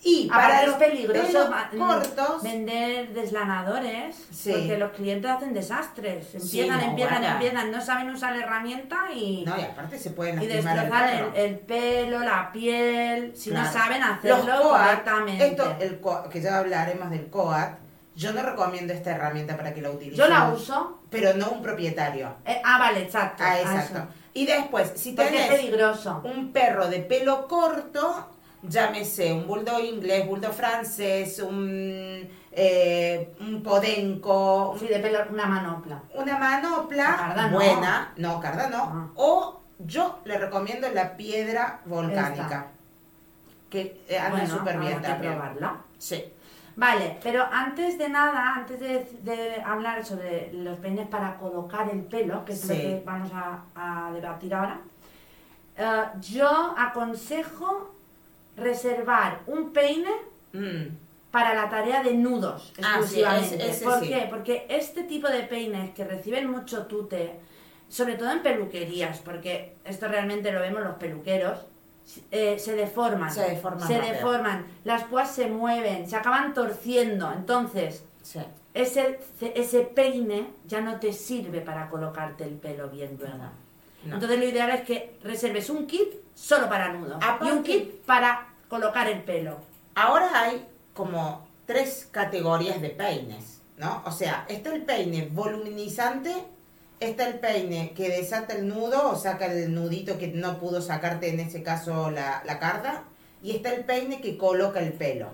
Y para Aparte es los peligroso cortos, vender deslanadores Sí. porque los clientes hacen desastres. Sí, Empiezan, no, empiezan, empiezan, no saben usar la herramienta y, no, y aparte se pueden y destrozan el, perro. el pelo, la piel, si no Claro. saben Los hacerlo coat, correctamente. esto, el que ya hablaremos del coat, yo no recomiendo esta herramienta para que la utilicen. Yo la uso. Pero no un propietario. eh, ah, vale, exacto. Ah, ah, exacto. Y después, si tenés peligroso. un perro de pelo corto, llámese un bulldog inglés, bulldog francés, un, eh, un podenco, Sí, de pelo, una manopla. una manopla Carda no. buena, no, carda no, Ah. o yo le recomiendo la piedra volcánica, que eh, anda Bueno, súper bien también. probarla. Sí. Vale, pero antes de nada, antes de, de hablar sobre los peines para colocar el pelo, que es lo que vamos a, a debatir ahora, eh, yo aconsejo reservar un peine Mm, para la tarea de nudos Ah, sí, exclusivamente. ese- ese ¿Por sí. qué? Porque este tipo de peines que reciben mucho tute, sobre todo en peluquerías, porque esto realmente lo vemos los peluqueros, eh, se deforman. Se deforman Se rápido. deforman. Las púas se mueven, se acaban torciendo. Entonces, sí. ese, ese peine ya no te sirve para colocarte el pelo bien. No. Entonces lo ideal es que reserves un kit solo para nudo y un kit para colocar el pelo. Ahora hay como tres categorías de peines, ¿no? O sea, está el peine voluminizante, está el peine que desata el nudo o saca el nudito que no pudo sacarte en ese caso la, la carda, y está el peine que coloca el pelo.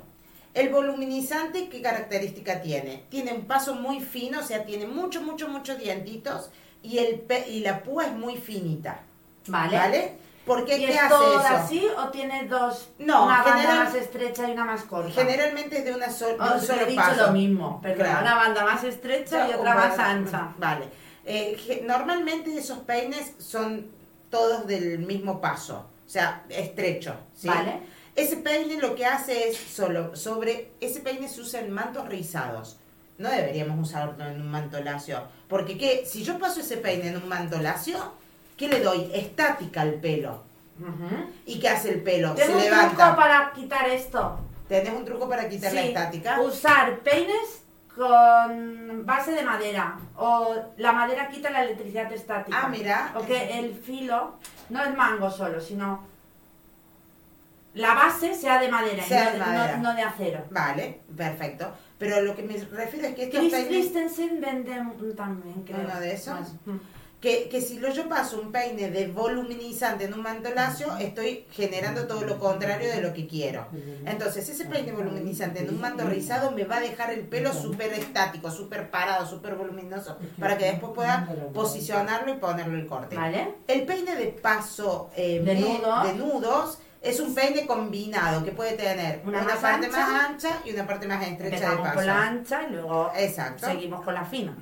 El voluminizante, ¿qué característica tiene? Tiene un paso muy fino, o sea, tiene muchos, muchos, muchos dientitos y, el pe- y la púa es muy finita. Vale. ¿Vale? Porque ¿Y ¿qué es hace todo eso? así o tiene dos? No, una banda más estrecha y una más corta. Generalmente es de, una sol- de Os un he solo dicho paso. lo mismo, Claro. una banda más estrecha y otra más ancha. Vale. Eh, normalmente esos peines son todos del mismo paso, o sea, estrecho. ¿sí? Vale. Ese peine lo que hace es solo sobre ese peine se usa en mantos rizados. No deberíamos usarlo en un manto lacio, porque ¿qué? si yo paso ese peine en un manto lacio, ¿qué le doy? Estática al pelo. ¿Y qué hace el pelo? Tengo se un levanta. truco para quitar esto. ¿Tenés un truco para quitar la estática? Usar peines con base de madera. O la madera quita la electricidad estática. Ah, mira. O que el filo, no el mango solo, sino la base sea de madera, y no de madera. no de acero. Vale, perfecto. Pero lo que me refiero es que estos Chris Christensen vende un- también, creo. ¿Uno de esos? Bueno, que, que si yo paso un peine de voluminizante en un manto lacio, estoy generando todo lo contrario de lo que quiero. Entonces, ese peine voluminizante en un manto rizado me va a dejar el pelo súper estático, súper parado, súper voluminoso, para que después pueda posicionarlo y ponerlo el corte. ¿Vale? El peine de paso eh, De nudo. de nudos es un peine combinado que puede tener Una una, parte ancha. más ancha y una parte más estrecha de paso. con la ancha y luego Exacto. seguimos con la fina.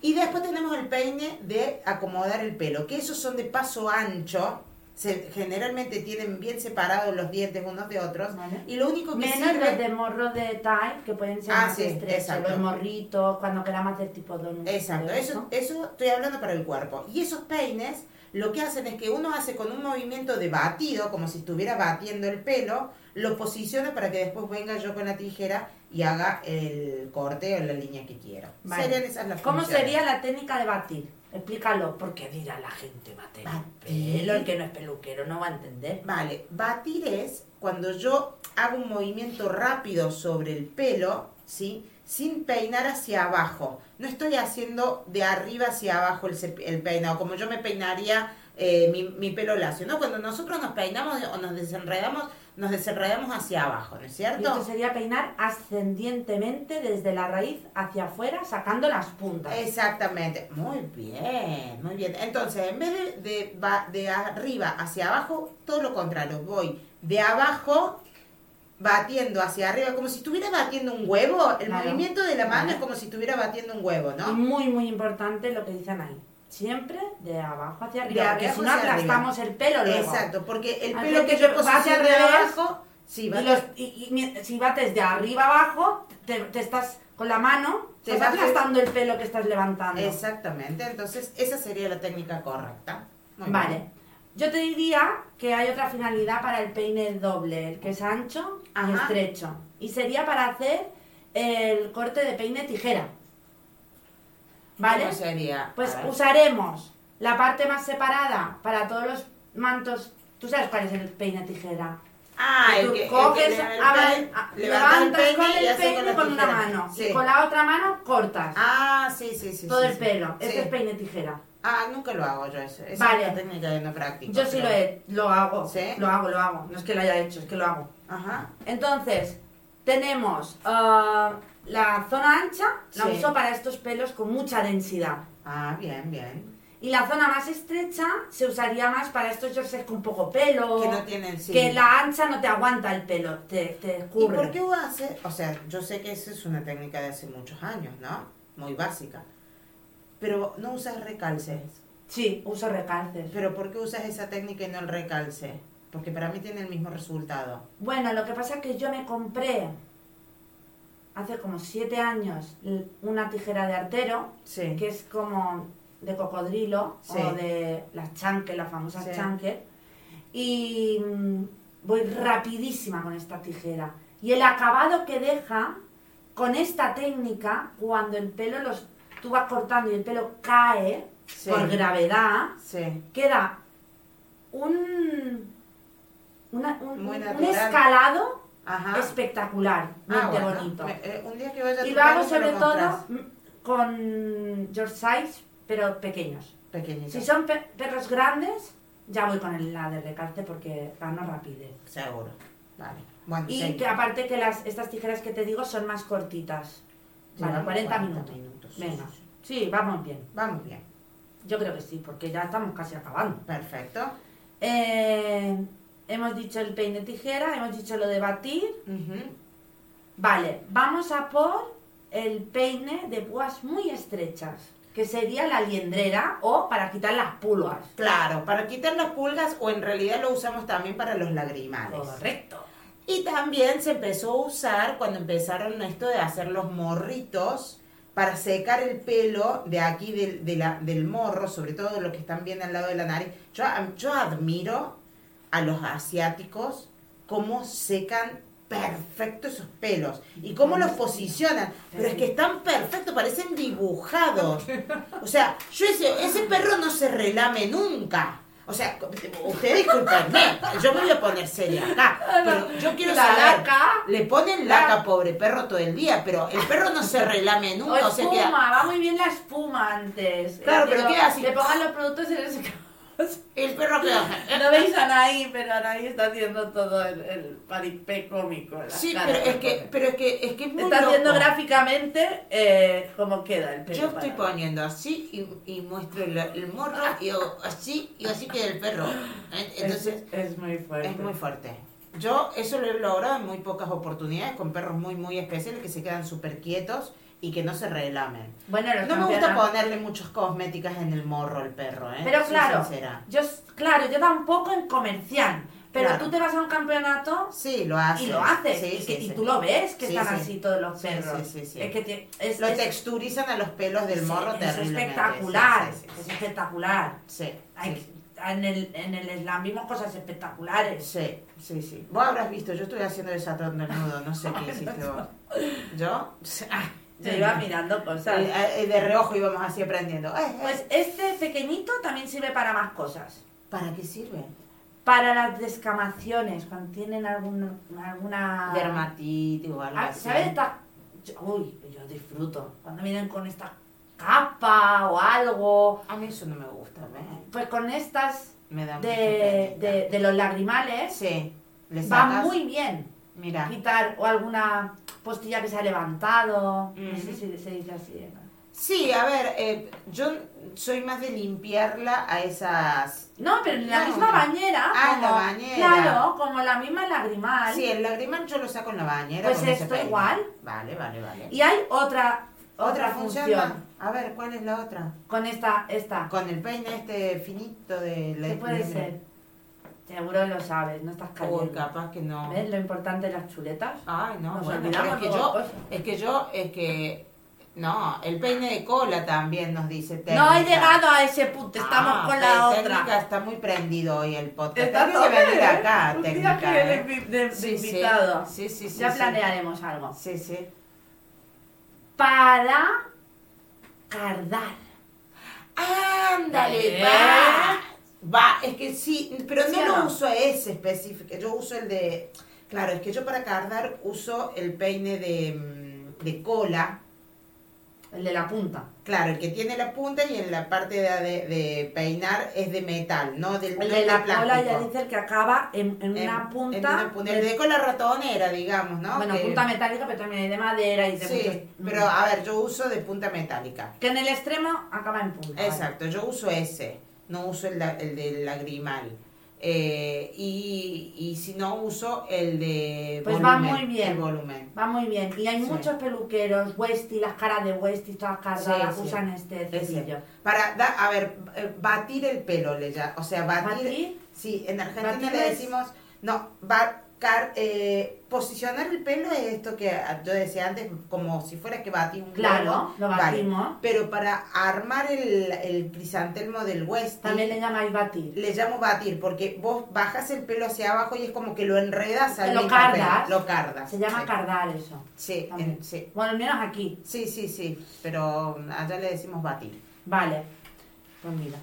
Y después tenemos el peine de acomodar el pelo, que esos son de paso ancho, se, generalmente tienen bien separados los dientes unos de otros, Vale. y lo único que Menos sirve... los de morro de tie, que pueden ser Ah, más sí, estrechos. exacto. Los morritos, cuando queramos hacer tipo donut. Exacto, eso, eso estoy hablando para el cuerpo. Y esos peines lo que hacen es que uno hace con un movimiento de batido, como si estuviera batiendo el pelo, lo posiciona para que después venga yo con la tijera y haga el corte o la línea que quiero. Vale. Serían esas las ¿Cómo funciones. sería la técnica de batir? Explícalo, porque dirá la gente Batir. pelo, el que no es peluquero no va a entender. Vale, batir es cuando yo hago un movimiento rápido sobre el pelo, ¿sí? Sin peinar hacia abajo. No estoy haciendo de arriba hacia abajo el, peinado, como yo me peinaría eh, mi, mi pelo lacio, ¿no? Cuando nosotros nos peinamos o nos desenredamos, nos desenredamos hacia abajo, ¿no es Y cierto? esto sería peinar ascendientemente desde la raíz hacia afuera, sacando las puntas. Exactamente. Muy bien, muy bien. Entonces, en vez de, de, de arriba hacia abajo, todo lo contrario. Voy de abajo batiendo hacia arriba, como si estuviera batiendo un huevo. El Claro. movimiento de la mano es como si estuviera batiendo un huevo, Y ¿no? muy, muy importante lo que dicen ahí. Siempre de abajo hacia arriba, De porque si no aplastamos el pelo luego. Exacto, porque el pelo que yo hacia de abajo, sí, Y, va los- y- y mi- si bates de arriba abajo, te, te estás con la mano, Te estás aplastando el pelo que estás levantando. Exactamente, entonces esa sería la técnica correcta. Muy Vale. bien. Yo te diría que hay otra finalidad para el peine doble, el que es ancho y Ajá. estrecho. Y sería para hacer el corte de peine tijera. ¿Vale? ¿Cómo sería? Pues usaremos la parte más separada para todos los mantos. ¿Tú sabes cuál es el peine tijera? Ah, Que el tú el coges, que le- el abres- peine- a- levantas el con el peine con una mano Sí. y con la otra mano cortas Ah, sí, sí, sí. todo sí, el sí. pelo. Este es peine tijera. Ah, nunca lo hago yo eso. Esa Vale. es una técnica que no practico. Yo sí pero- lo he, lo hago. ¿Sí? Lo hago, lo hago. No es que lo haya hecho, es que lo hago. Ajá. Entonces, tenemos ah, la zona ancha, la Sí. uso para estos pelos con mucha densidad. Ah, bien, bien. Y la zona más estrecha se usaría más para estos jerseys con poco pelo. Que no tienen sí. que la ancha no te aguanta el pelo, te, te ¿Y escurre. por qué hace? O sea, yo sé que esa es una técnica de hace muchos años, ¿no? Muy básica. Pero no usas recalces. Sí, uso recalces. ¿Pero por qué usas esa técnica y no el recalce? Porque para mí tiene el mismo resultado. Bueno, lo que pasa es que yo me compré hace como siete años una tijera de artero, Sí. que es como de cocodrilo Sí. o de las chanques, las famosas Sí. chanques. Y mm, voy rapidísima con esta tijera. Y el acabado que deja con esta técnica, cuando el pelo los tú vas cortando y el pelo cae Sí. por gravedad, Sí. queda un, una- un, escalado Ajá. espectacular, Ah, bueno. bonito. Me- eh, un día que vaya a Y lo hago sobre todo con George Size, pero pequeños. Si son pe- perros grandes, ya voy con el- la de recalce porque gano rapidez. Seguro. Vale. Bueno, Y que aparte que las, estas tijeras que te digo son más cortitas. Vale, Llevamos 40, minutos. Venga. sí, vamos bien. Vamos bien. Yo creo que sí, porque ya estamos casi acabando. Perfecto. Eh, hemos dicho el peine tijera, hemos dicho lo de batir. Ujú. Vale, vamos a por el peine de púas muy estrechas, que sería la liendrera o para quitar las pulgas. Claro, para quitar las pulgas o en realidad lo usamos también para los lagrimales. Correcto. Y también se empezó a usar cuando empezaron esto de hacer los morritos para secar el pelo de aquí del, del morro, sobre todo los que están bien al lado de la nariz. Yo, yo admiro a los asiáticos cómo secan perfecto esos pelos y cómo los posicionan. Pero es que están perfectos, parecen dibujados. O sea, yo ese, ese perro no se relame nunca. O sea, usted discúlpenme, yo me voy a poner seria acá, pero yo quiero La saber, laca. le ponen laca pobre perro todo el día, pero el perro no se relame O nunca, o sea espuma, va muy bien la espuma antes. Claro, Eh, pero ¿qué hace? Le pongan los productos en ese el perro que No veis a Anaí, pero Anaí está haciendo todo el, el paripé cómico. Sí, pero es que, pero es que, es que es muy Está haciendo gráficamente eh, cómo queda el pelo. Yo estoy poniendo así y, y muestro el, el morro y así y así queda el perro. ¿eh? Entonces es, es muy fuerte. es muy fuerte. Yo eso lo he logrado en muy pocas oportunidades con perros muy muy especiales que se quedan súper quietos y que no se relamen. Bueno, No me gusta ponerle muchas cosméticas en el morro al perro, ¿eh? Pero claro, yo, claro, yo tampoco en comercial. Pero Claro. tú te vas a un campeonato Sí, lo hace. y lo haces. Sí, y, sí, que- y sí. tú lo ves que están sí. así todos los perros. Es que te- es, Lo es- texturizan a los pelos del morro es terriblemente. espectacular. Sí, sí, Es espectacular. Sí, Hay- en, el, en el slam vimos cosas espectaculares. Sí, sí, sí. Vos habrás visto, yo estoy haciendo desatando el nudo, no sé qué hiciste vos. ¿Yo? Ah, Yo iba mirando cosas. eh, eh, de reojo íbamos así aprendiendo. Eh, eh. Pues este pequeñito también sirve para más cosas. ¿Para qué sirve? Para las descamaciones, cuando tienen algún, alguna... Dermatitis o algo Ah, así. ¿Sabes? Estas yo- uy, yo disfruto. Cuando vienen con esta capa o algo, A mí eso no me gusta, ¿ves? pues con estas Me da de, de, de los lagrimales Sí, le va muy bien. Mira, Quitar o alguna postilla que se ha levantado, no sé si se dice así. ¿eh? sí, a ver, eh, yo soy más de limpiarla a esas... No, pero en la No. misma bañera. Ah, en la como- bañera. Claro, como la misma lagrimal. Sí, el lagrimal yo lo saco en la bañera. Pues esto igual. Vale, vale, vale. Y hay otra, ¿Otra otra función? A ver, ¿cuál es la otra? con esta, esta. Con el peine este finito de la... ¿Qué puede de- ser? Seguro lo sabes, no estás Uy, cayendo. capaz que no. ¿Ves lo importante de las chuletas? Ay, no, Nos bueno, olvidamos pero es que yo, cosas. es que yo, es que, no, el peine de cola también nos dice técnica. No he llegado a ese punto, estamos Ah, con la técnica otra. está muy prendido hoy el podcast. Está Tengo que venir acá, Un día técnica. que ¿eh? eres de, Sí, invitado. Sí, sí, sí. ya sí. planearemos algo. Sí, sí. Para cardar. Ándale, Eh. Va. Es que sí, pero ¿Sí no lo no? uso ese específico, yo uso el de, claro, es que yo para cardar uso el peine de, mm, de cola, El de la punta. claro, el que tiene la punta y en la parte de, de- de peinar es de metal, no del El no de la cola ya dice el que acaba en, en En- una punta. en una punta, el de cola ratonera, digamos, ¿no? bueno, Que- punta metálica, pero también hay de madera y de Sí, muchos- pero a ver, yo uso de punta metálica. Que en el extremo acaba en punta. vale. Exacto, yo uso ese, no uso el, la- el del lagrimal. Eh, y, y si no uso el de Pues va volumen, muy bien. el volumen. Va muy bien. Y hay Sí. muchos peluqueros, Westy, las caras de Westy, todas Sí, sí. usan este cepillo. Para, da- a ver, eh, batir el pelo, le ya, o sea, batir, ¿Batir? sí, en Argentina ¿Batir le es? decimos, no, va, car- eh, posicionar el pelo es esto que yo decía antes, como si fuera que batí un Claro, globo. lo Vale. batimos. Pero para armar el, el crisantelmo del West, También le llamáis batir. le llamo batir porque vos bajas el pelo hacia abajo y es como que lo enredas al Lo cardas. pelo. Lo cardas. Se llama sí. cardar eso. Sí, en- sí. Bueno, al menos aquí. Sí, sí, sí. Pero allá le decimos batir. Vale. Pues mira.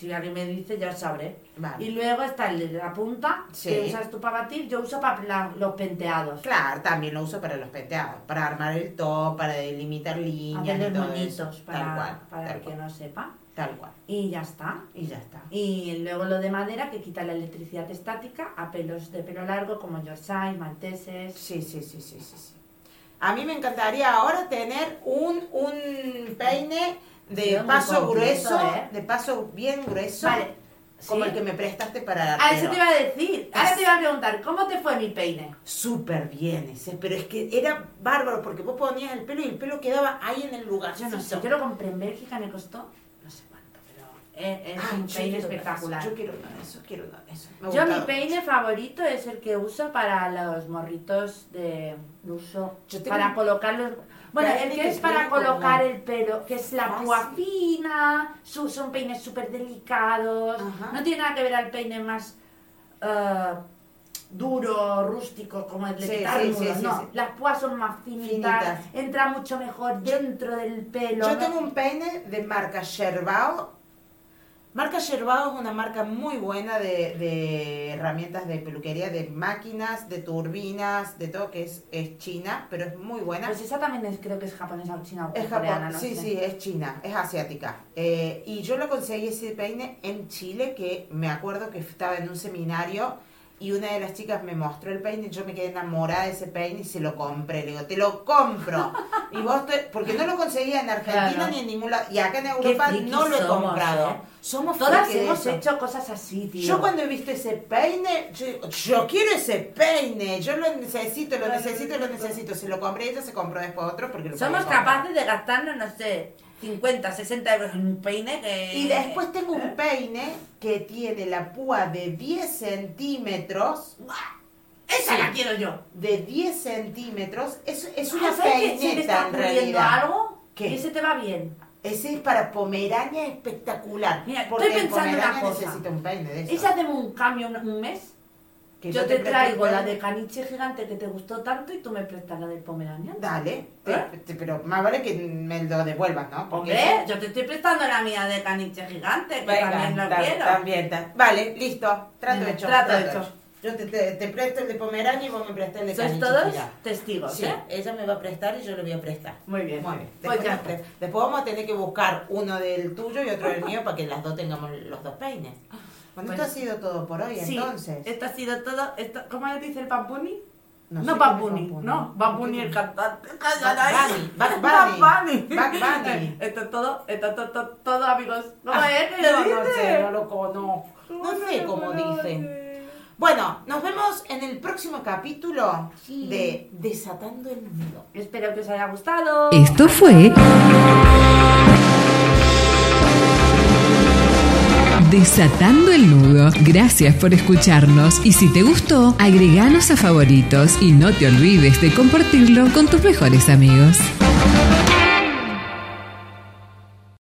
Si alguien me dice, ya sabré. Vale. Y luego está el de la punta, Sí. que usas tú para batir. Yo uso para la- los penteados. Claro, también lo uso para los penteados, para armar el top, para delimitar líneas y Hacerlos todo eso. para, tal cual, para tal el que no sepa. tal cual. Y ya está. Y ya está. Y luego lo de madera que quita la electricidad estática a pelos de pelo largo como Yorkshire, malteses. Sí, sí, sí, sí, sí, sí. A mí me encantaría ahora tener un, un peine de Sí, paso grueso, ¿eh? de paso bien grueso, Vale. como ¿Sí? el que me prestaste para Ah, eso te iba a decir. Ahora te iba a preguntar, ¿cómo te fue mi peine? Súper bien ese, pero es que era bárbaro porque vos ponías el pelo y el pelo quedaba ahí en el lugar. Yo no sé, yo lo compré en Bélgica, me costó es, un peine espectacular. Yo quiero uno de esos, quiero uno de esos. Yo mi peine mucho. favorito es el que uso para los morritos de uso, para colocarlos. Bueno, el que es para colocar el pelo, que es la púa fina, son peines súper delicados, Ajá. no tiene nada que ver al peine más eh, duro, rústico, como el de Sí, no, las púas son más finitas, Finitas. entra mucho mejor dentro del pelo. Yo ¿no? tengo un peine de marca Sherbao. Marca Sherbao es una marca muy buena de, de herramientas de peluquería, de máquinas, de turbinas, de todo que es, es china, pero es muy buena. Pues esa también es, creo que es japonesa o china o Es coreana, no sí, sé. sí, es china, es asiática. Eh, y yo lo conseguí ese peine en Chile, que me acuerdo que estaba en un seminario y una de las chicas me mostró el peine, yo me quedé enamorada de ese peine y se lo compré. Le digo, te lo compro. y vos, te- porque no lo conseguía en Argentina Claro. ni en ningún lado. Y acá en Europa no lo he somos, comprado. ¿eh? Somos Todas hemos eso. hecho cosas así, tío. Yo cuando he visto ese peine, yo, yo quiero ese peine, yo lo necesito, lo necesito, lo necesito. Se lo compré, ella se compró después otro porque lo Somos capaces de gastarnos, no sé, 50, 60 euros en un peine que... Y después tengo un peine que tiene la púa de 10 centímetros. ¡Esa Sí. la quiero yo! De 10 centímetros. Es, es una Ah, ¿Sabes que se me peineta está en realidad. algo? ¿Qué? Y ese te va bien. Ese es para Pomerania espectacular. Mira, porque estoy pensando el una Pomerania cosa. necesita un peine de ¿Y si eso. hacemos un cambio un, un mes? Que yo te preste traigo la de caniche gigante que te gustó tanto y tú me prestas la del Pomeranian. Dale, te- ¿Eh? te- pero más vale que me lo devuelvas, ¿no? Porque Hombre, yo te estoy prestando la mía de caniche gigante, que Venga, también lo quiero. también, ta- Vale, listo. Trato Venga, hecho. trato hecho. Yo te, te, te presto el de Pomerania y vos me prestas el de Sois todos testigos, Sí, ¿eh? ella me va a prestar y yo le voy a prestar. Muy bien. Muy bien. Después, después vamos a tener que buscar uno del tuyo y otro del mío para que las dos tengamos los dos peines. Bueno, Pues- esto ha sido todo por hoy, Sí, entonces. esto ha sido todo. Esto, ¿Cómo le dice el Pampuni? No No, Bad Bunny. no, Bad Bunny el cantante. Bad Bunny, Bad Bunny. Esto es todo, esto es todo, todo, amigos. ¿Cómo Ah, es no dice? sé, no lo conozco. No sé cómo dice. Bueno, nos vemos en el próximo capítulo Sí. de Desatando el Nudo. Espero que os haya gustado. Esto fue Desatando el nudo. Gracias por escucharnos y si te gustó, agreganos a favoritos y no te olvides de compartirlo con tus mejores amigos.